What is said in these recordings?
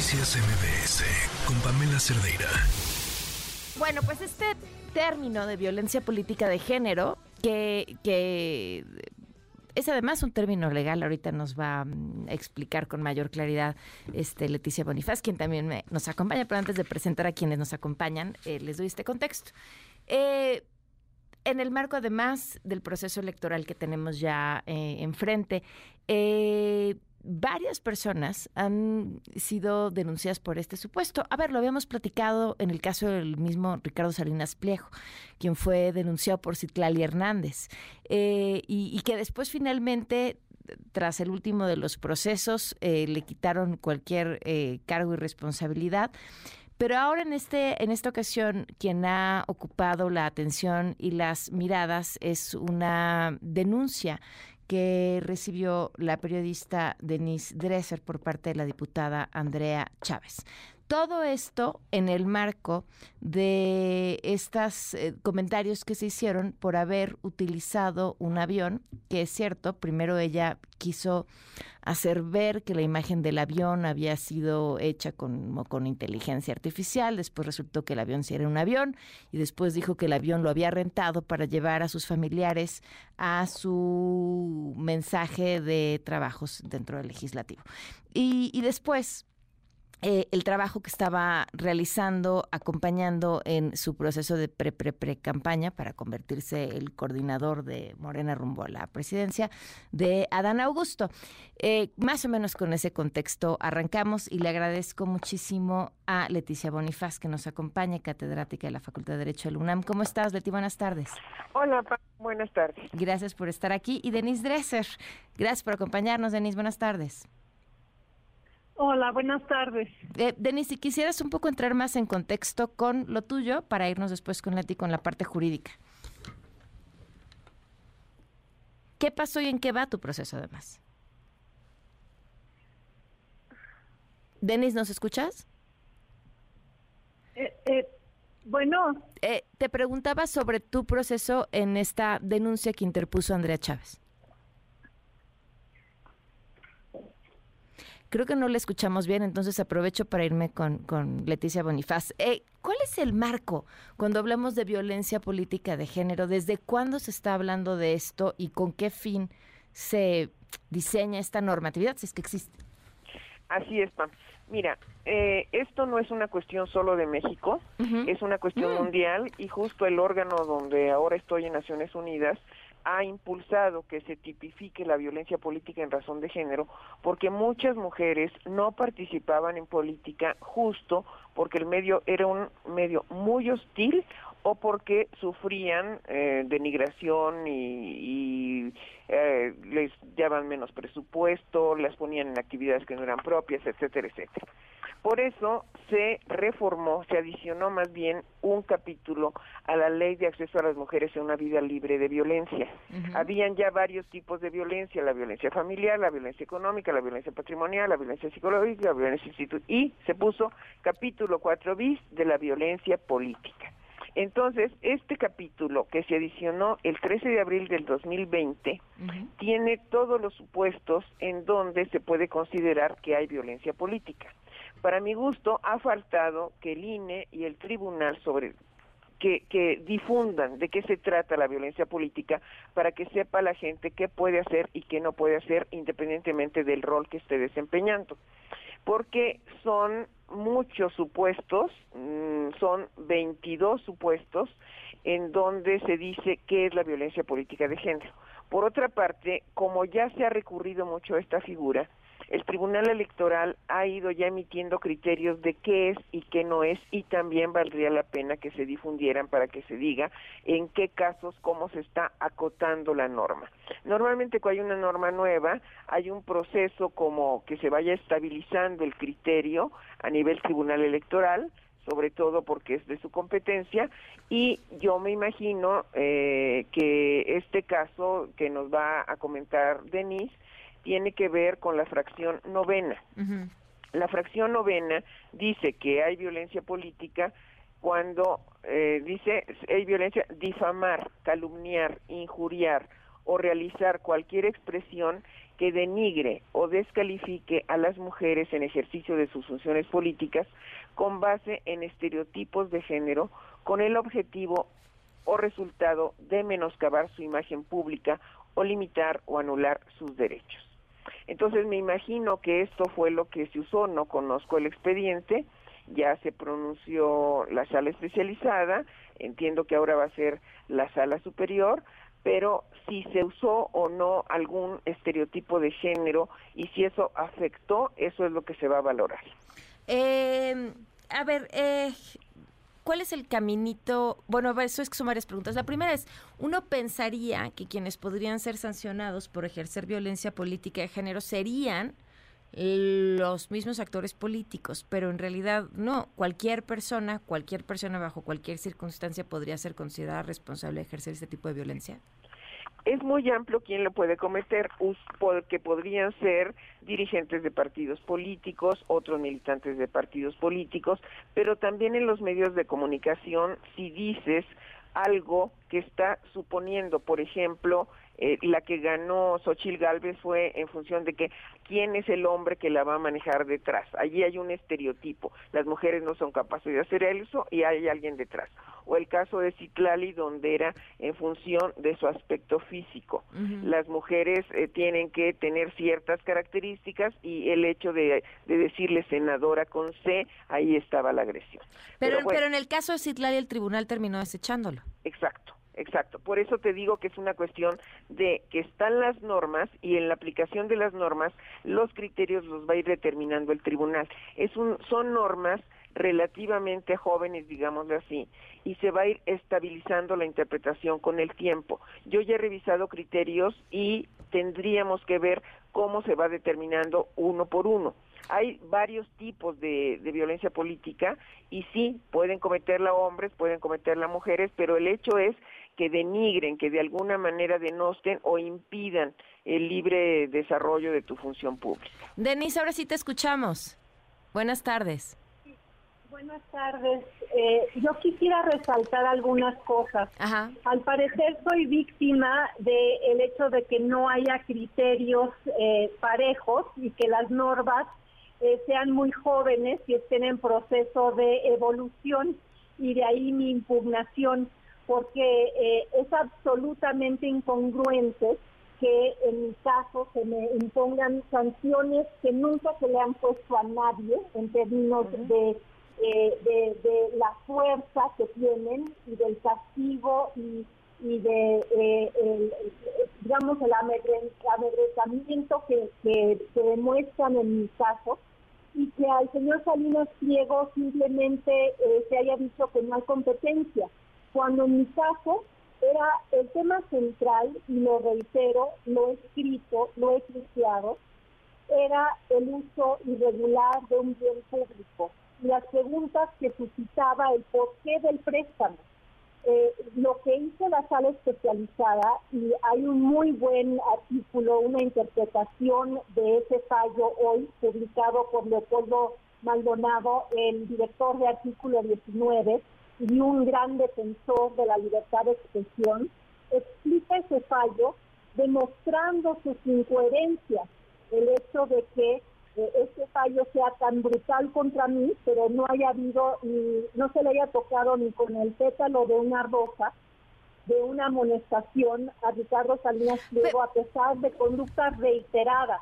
Noticias MBS con Pamela Cerdeira. Bueno, pues este término de violencia política de género, que, es además un término legal, ahorita nos va mm, a explicar con mayor claridad este Leticia Bonifaz, quien también nos acompaña, pero antes de presentar a quienes nos acompañan, eh, les doy este contexto. Eh, en el marco además del proceso electoral que tenemos ya eh, enfrente, eh, varias personas han sido denunciadas por este supuesto. A ver, lo habíamos platicado en el caso del mismo Ricardo Salinas Pliejo, quien fue denunciado por Citlali Hernández, eh, y, que después finalmente tras el último de los procesos, eh, le quitaron cualquier eh, cargo y responsabilidad. Pero ahora en este, en esta ocasión, quien ha ocupado la atención y las miradas es una denuncia que recibió la periodista Denise Dresser por parte de la diputada Andrea Chávez. Todo esto en el marco de estos eh, comentarios que se hicieron por haber utilizado un avión, que es cierto, primero ella quiso hacer ver que la imagen del avión había sido hecha con, con inteligencia artificial, después resultó que el avión sí era un avión y después dijo que el avión lo había rentado para llevar a sus familiares a su mensaje de trabajos dentro del legislativo. Y, y después eh, el trabajo que estaba realizando, acompañando en su proceso de pre-pre-pre-campaña para convertirse el coordinador de Morena rumbo a la presidencia de Adán Augusto. Eh, más o menos con ese contexto arrancamos y le agradezco muchísimo a Leticia Bonifaz que nos acompaña, catedrática de la Facultad de Derecho del UNAM. ¿Cómo estás, Leti? Buenas tardes. Hola, buenas tardes. Gracias por estar aquí. Y Denise Dresser, gracias por acompañarnos, Denise. Buenas tardes. Hola, buenas tardes. Eh, Denise, si quisieras un poco entrar más en contexto con lo tuyo para irnos después con Leti con la parte jurídica. ¿Qué pasó y en qué va tu proceso además? Denise, ¿nos escuchas? Eh, eh, bueno. Eh, te preguntaba sobre tu proceso en esta denuncia que interpuso Andrea Chávez. Creo que no le escuchamos bien, entonces aprovecho para irme con, con Leticia Bonifaz. Eh, ¿Cuál es el marco cuando hablamos de violencia política de género? ¿Desde cuándo se está hablando de esto y con qué fin se diseña esta normatividad, si es que existe? Así es, Pam. Mira, eh, esto no es una cuestión solo de México, es una cuestión mm. mundial y justo el órgano donde ahora estoy en Naciones Unidas ha impulsado que se tipifique la violencia política en razón de género porque muchas mujeres no participaban en política justo porque el medio era un medio muy hostil o porque sufrían eh, denigración y, eh, les daban menos presupuesto, las ponían en actividades que no eran propias, etcétera, etcétera. Por eso se reformó, se adicionó más bien un capítulo a la ley de acceso a las mujeres a una vida libre de violencia. Habían ya varios tipos de violencia, la violencia familiar, la violencia económica, la violencia patrimonial, la violencia psicológica, la violencia institucional, y se puso capítulo 4 bis de la violencia política. Entonces, este capítulo que se adicionó el 13 de abril del 2020 tiene todos los supuestos en donde se puede considerar que hay violencia política. Para mi gusto, ha faltado que el INE y el tribunal sobre que, que, difundan de qué se trata la violencia política para que sepa la gente qué puede hacer y qué no puede hacer independientemente del rol que esté desempeñando. Porque son muchos supuestos, mm, son 22 supuestos en donde se dice qué es la violencia política de género. Por otra parte, como ya se ha recurrido mucho a esta figura, el Tribunal Electoral ha ido ya emitiendo criterios de qué es y qué no es y también valdría la pena que se difundieran para que se diga en qué casos cómo se está acotando la norma. Normalmente cuando hay una norma nueva hay un proceso como que se vaya estabilizando el criterio a nivel Tribunal Electoral sobre todo porque es de su competencia y yo me imagino eh, que este caso que nos va a comentar Denise tiene que ver con la fracción novena. La fracción novena dice que hay violencia política cuando eh, dice hay violencia difamar, calumniar, injuriar, o realizar cualquier expresión que denigre o descalifique a las mujeres en ejercicio de sus funciones políticas con base en estereotipos de género con el objetivo o resultado de menoscabar su imagen pública o limitar o anular sus derechos. Entonces me imagino que esto fue lo que se usó, no conozco el expediente, ya se pronunció la sala especializada, entiendo que ahora va a ser la sala superior, pero si se usó o no algún estereotipo de género y si eso afectó, eso es lo que se va a valorar. Eh, a ver, eh, ¿cuál es el caminito? Bueno, eso es que son varias preguntas. La primera es, uno pensaría que quienes podrían ser sancionados por ejercer violencia política de género serían los mismos actores políticos, pero en realidad no, cualquier persona, cualquier persona bajo cualquier circunstancia podría ser considerada responsable de ejercer este tipo de violencia. Es muy amplio quién lo puede cometer, porque podrían ser dirigentes de partidos políticos, otros militantes de partidos políticos, pero también en los medios de comunicación, si dices algo que está suponiendo, por ejemplo, eh, la que ganó Xochil Gálvez fue en función de que quién es el hombre que la va a manejar detrás. Allí hay un estereotipo. Las mujeres no son capaces de hacer eso y hay alguien detrás. O el caso de Citlali, donde era en función de su aspecto físico. Las mujeres eh, tienen que tener ciertas características y el hecho de, decirle senadora con C, ahí estaba la agresión. Pero, pero en el caso de Citlali, el tribunal terminó desechándolo. Exacto. Exacto, por eso te digo que es una cuestión de que están las normas y en la aplicación de las normas los criterios los va a ir determinando el tribunal. Es un, son normas relativamente jóvenes, digámoslo así, y se va a ir estabilizando la interpretación con el tiempo. Yo ya he revisado criterios y tendríamos que ver cómo se va determinando uno por uno. Hay varios tipos de, de, violencia política y sí, pueden cometerla hombres, pueden cometerla mujeres, pero el hecho es que denigren, que de alguna manera denosten o impidan el libre desarrollo de tu función pública. Denise, ahora sí te escuchamos. Buenas tardes. buenas tardes. Eh, yo quisiera resaltar algunas cosas. Al parecer soy víctima del hecho de que no haya criterios eh, parejos y que las normas eh, sean muy jóvenes y estén en proceso de evolución y de ahí mi impugnación porque eh, es absolutamente incongruente que en mi caso se me impongan sanciones que nunca se le han puesto a nadie en términos de, eh, de, la fuerza que tienen y del castigo y, de, eh, digamos, el amedrentamiento que, que, que demuestran en mi caso y que al señor Salinas Pliego simplemente se haya dicho que no hay competencia cuando en mi caso era el tema central, y lo reitero, lo he escrito, lo he criticado, era el uso irregular de un bien público. Las preguntas que suscitaba el porqué del préstamo. Eh, lo que hizo la sala especializada, y hay un muy buen artículo, una interpretación de ese fallo hoy, publicado por Leopoldo Maldonado, el director de artículo 19, y un gran defensor de la libertad de expresión, explica ese fallo demostrando sus incoherencias. El hecho de que eh, este fallo sea tan brutal contra mí, pero no haya habido, ni, no se le haya tocado ni con el pétalo de una rosa, de una amonestación a Ricardo Salinas Pliego a pesar de conductas reiteradas.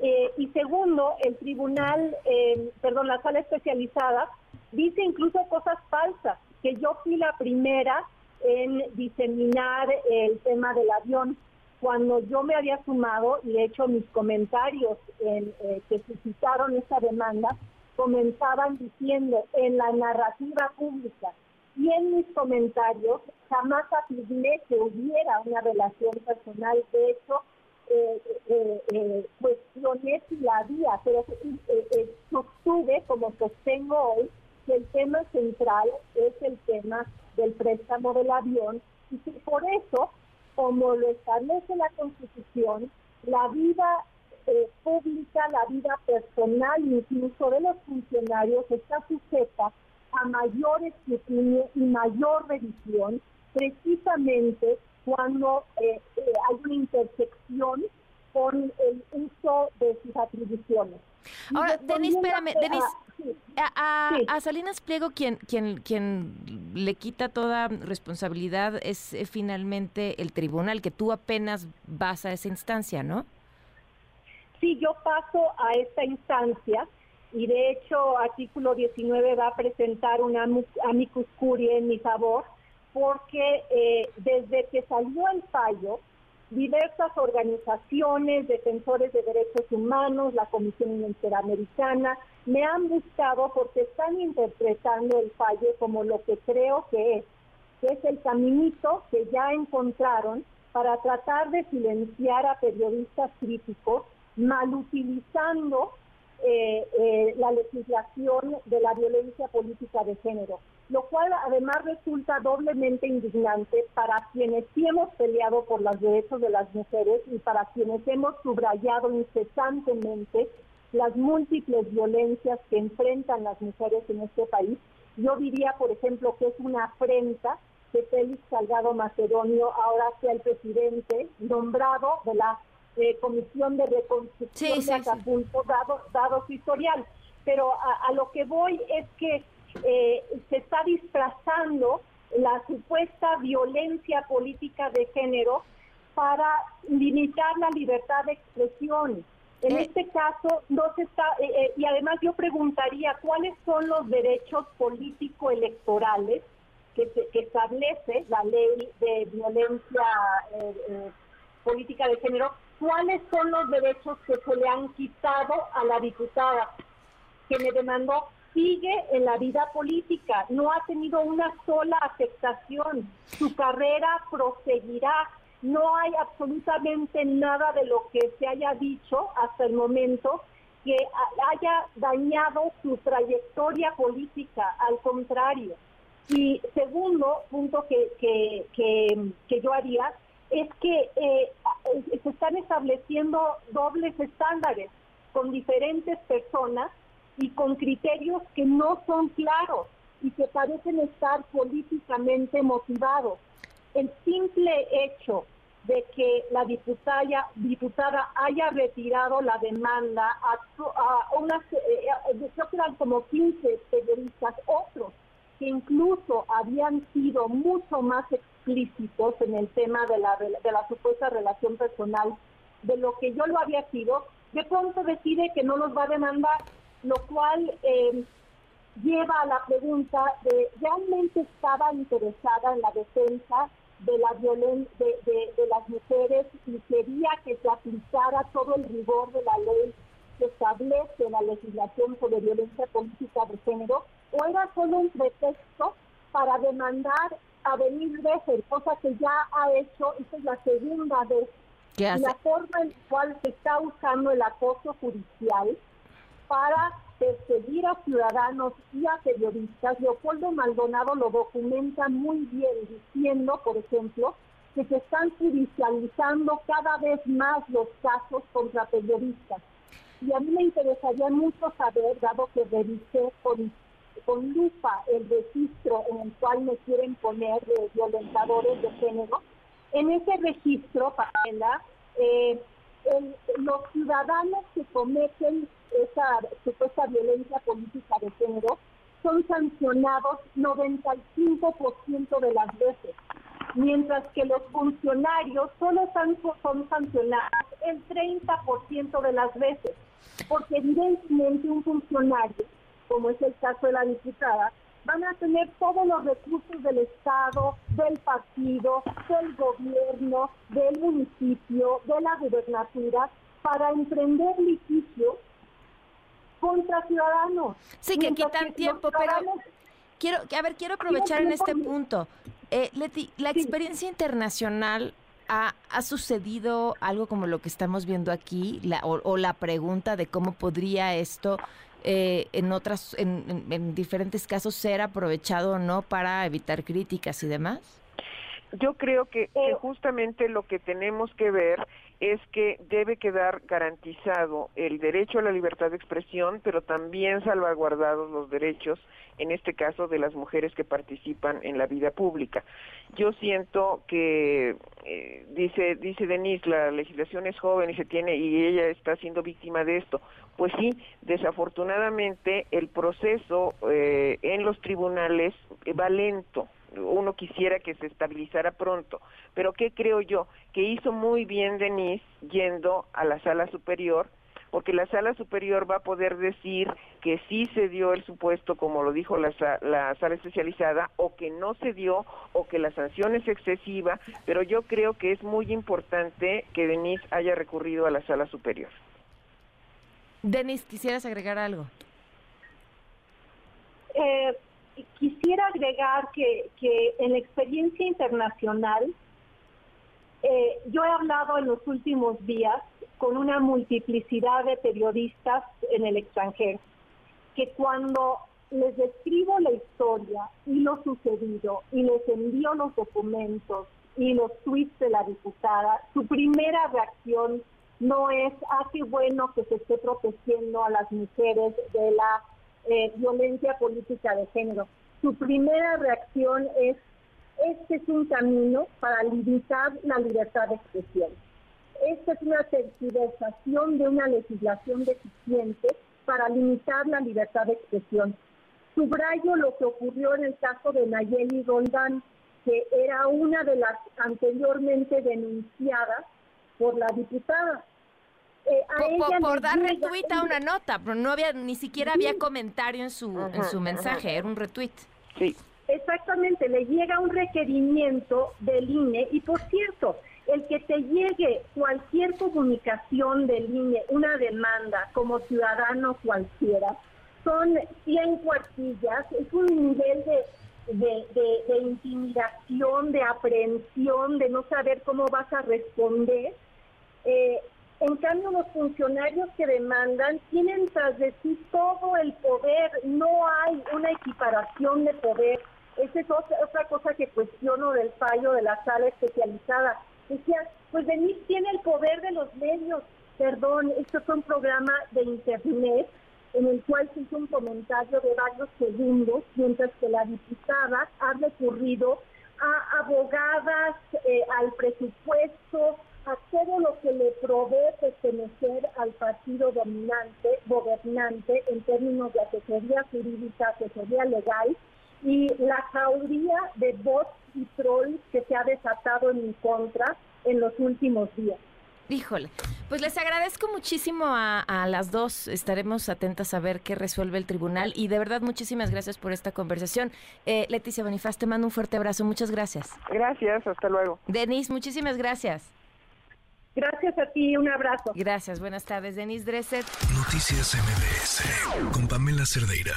Eh, y segundo, el tribunal, eh, perdón, la sala especializada dice incluso cosas falsas, que yo fui la primera en diseminar el tema del avión. Cuando yo me había sumado y he hecho mis comentarios en, eh, que suscitaron esa demanda, comenzaban diciendo en la narrativa pública y en mis comentarios jamás afirmé que hubiera una relación personal. De hecho, eh, eh, eh, cuestioné si la había, pero eh, sostuve, como sostengo hoy, el tema central es el tema del préstamo del avión y que por eso, como lo establece la Constitución, la vida eh, pública, la vida personal incluso de los funcionarios está sujeta a mayor escrutinio y mayor revisión precisamente cuando eh, eh, hay una intersección con el uso de sus atribuciones. Ahora, Denis, espérame, Denis, a, Salinas Pliego quien, quien, quien le quita toda responsabilidad es eh, finalmente el tribunal, que tú apenas vas a esa instancia, ¿no? Sí, yo paso a esta instancia y de hecho artículo 19 va a presentar una amicus curiae en mi favor porque eh, desde que salió el fallo diversas organizaciones, defensores de derechos humanos, la Comisión Interamericana, me han buscado porque están interpretando el fallo como lo que creo que es, que es el caminito que ya encontraron para tratar de silenciar a periodistas críticos, mal utilizando eh, eh, la legislación de la violencia política de género lo cual además resulta doblemente indignante para quienes sí hemos peleado por los derechos de las mujeres y para quienes hemos subrayado incesantemente las múltiples violencias que enfrentan las mujeres en este país. Yo diría, por ejemplo, que es una afrenta que Félix Salgado Macedonio ahora sea el presidente nombrado de la eh, Comisión de Reconstrucción de Acapulco, Dado, dado su historial. Pero a lo que voy es que eh, se está disfrazando la supuesta violencia política de género para limitar la libertad de expresión. En eh. este caso, no se está, eh, y además yo preguntaría cuáles son los derechos político-electorales que, que, establece la ley de violencia política de género, cuáles son los derechos que se le han quitado a la diputada que me demandó sigue en la vida política, no ha tenido una sola afectación, su carrera proseguirá, no hay absolutamente nada de lo que se haya dicho hasta el momento que haya dañado su trayectoria política, al contrario. Y segundo punto que, que, que, yo haría es que eh, se están estableciendo dobles estándares con diferentes personas y con criterios que no son claros y que parecen estar políticamente motivados. El simple hecho de que la diputada, diputada haya retirado la demanda a, unas, eh, eh, creo que eran como 15 periodistas, otros que incluso habían sido mucho más explícitos en el tema de la, de la supuesta relación personal de lo que yo lo había sido, de pronto decide que no los va a demandar lo cual eh, lleva a la pregunta de, ¿realmente estaba interesada en la defensa de la violencia de, de, las mujeres y quería que se aplicara todo el rigor de la ley que establece la legislación sobre violencia política de género o era solo un pretexto para demandar a venir de cosa que ya ha hecho, esta es la segunda vez, y la forma en la cual se está usando el acoso judicial para perseguir a ciudadanos y a periodistas. Leopoldo Maldonado lo documenta muy bien diciendo, por ejemplo, que se están judicializando cada vez más los casos contra periodistas. Y a mí me interesaría mucho saber, dado que revisé con, con lupa el registro en el cual me quieren poner de violentadores de género, en ese registro, Pamela, eh, los ciudadanos que cometen esa supuesta violencia política de género son sancionados 95% de las veces, mientras que los funcionarios solo son sancionados el 30% de las veces, porque evidentemente un funcionario, como es el caso de la diputada, van a tener todos los recursos del Estado, del partido, del gobierno, del municipio, de la gubernatura, para emprender litigios contra ciudadanos. Sí, que quitan tiempo, pero quiero, a ver, quiero aprovechar en este punto. Eh, Leti, la experiencia internacional ha, ha, sucedido algo como lo que estamos viendo aquí, la, o, la pregunta de cómo podría esto eh, en otras, en, diferentes casos ser aprovechado o no para evitar críticas y demás? Yo creo que, que justamente lo que tenemos que ver es que debe quedar garantizado el derecho a la libertad de expresión, pero también salvaguardados los derechos, en este caso, de las mujeres que participan en la vida pública. Yo siento que, eh, dice, dice Denise, la legislación es joven y se tiene, y ella está siendo víctima de esto. Pues sí, desafortunadamente el proceso eh, en los tribunales va lento uno quisiera que se estabilizara pronto. Pero ¿qué creo yo? Que hizo muy bien Denise yendo a la sala superior, porque la sala superior va a poder decir que sí se dio el supuesto, como lo dijo la, la sala especializada, o que no se dio, o que la sanción es excesiva, pero yo creo que es muy importante que Denise haya recurrido a la sala superior. Denise, ¿quisieras agregar algo? Eh, quisiera agregar que, en la experiencia internacional, eh, yo he hablado en los últimos días con una multiplicidad de periodistas en el extranjero, que cuando les describo la historia y lo sucedido y les envío los documentos y los tweets de la diputada, su primera reacción no es, ah, qué bueno que se esté protegiendo a las mujeres de la eh, violencia política de género. Su primera reacción es, este es un camino para limitar la libertad de expresión. Esta es una tergiversación de una legislación deficiente para limitar la libertad de expresión. Subrayo lo que ocurrió en el caso de Nayeli Roldán, que era una de las anteriormente denunciadas por la diputada. Eh, por, dar retweet a una nota, pero no había, ni siquiera había comentario en su, en su mensaje, era un retweet. Sí. Exactamente, le llega un requerimiento del INE y por cierto, el que te llegue cualquier comunicación del INE, una demanda como ciudadano cualquiera, son 100 cuartillas, es un nivel de, de, intimidación, de aprehensión, de no saber cómo vas a responder. Eh, en cambio, los funcionarios que demandan tienen tras de sí todo el poder, no hay una equiparación de poder. Esa es otra, cosa que cuestiono del fallo de la sala especializada. Decía, pues Denise tiene el poder de los medios. Perdón, esto es un programa de internet en el cual se hizo un comentario de varios segundos, mientras que la diputada ha recurrido a abogadas, eh, al presupuesto, a todo lo que le provee pertenecer al partido dominante, gobernante, en términos de asesoría jurídica, asesoría legal, y la jauría de bots y trolls que se ha desatado en mi contra en los últimos días. Híjole, pues les agradezco muchísimo a, las dos. Estaremos atentas a ver qué resuelve el tribunal y de verdad muchísimas gracias por esta conversación. Eh, Leticia Bonifaz, te mando un fuerte abrazo. Muchas gracias. Gracias, hasta luego. Denise, muchísimas gracias. Gracias a ti, un abrazo. Gracias, buenas tardes, Denise Dresser. Noticias MBS con Pamela Cerdeira.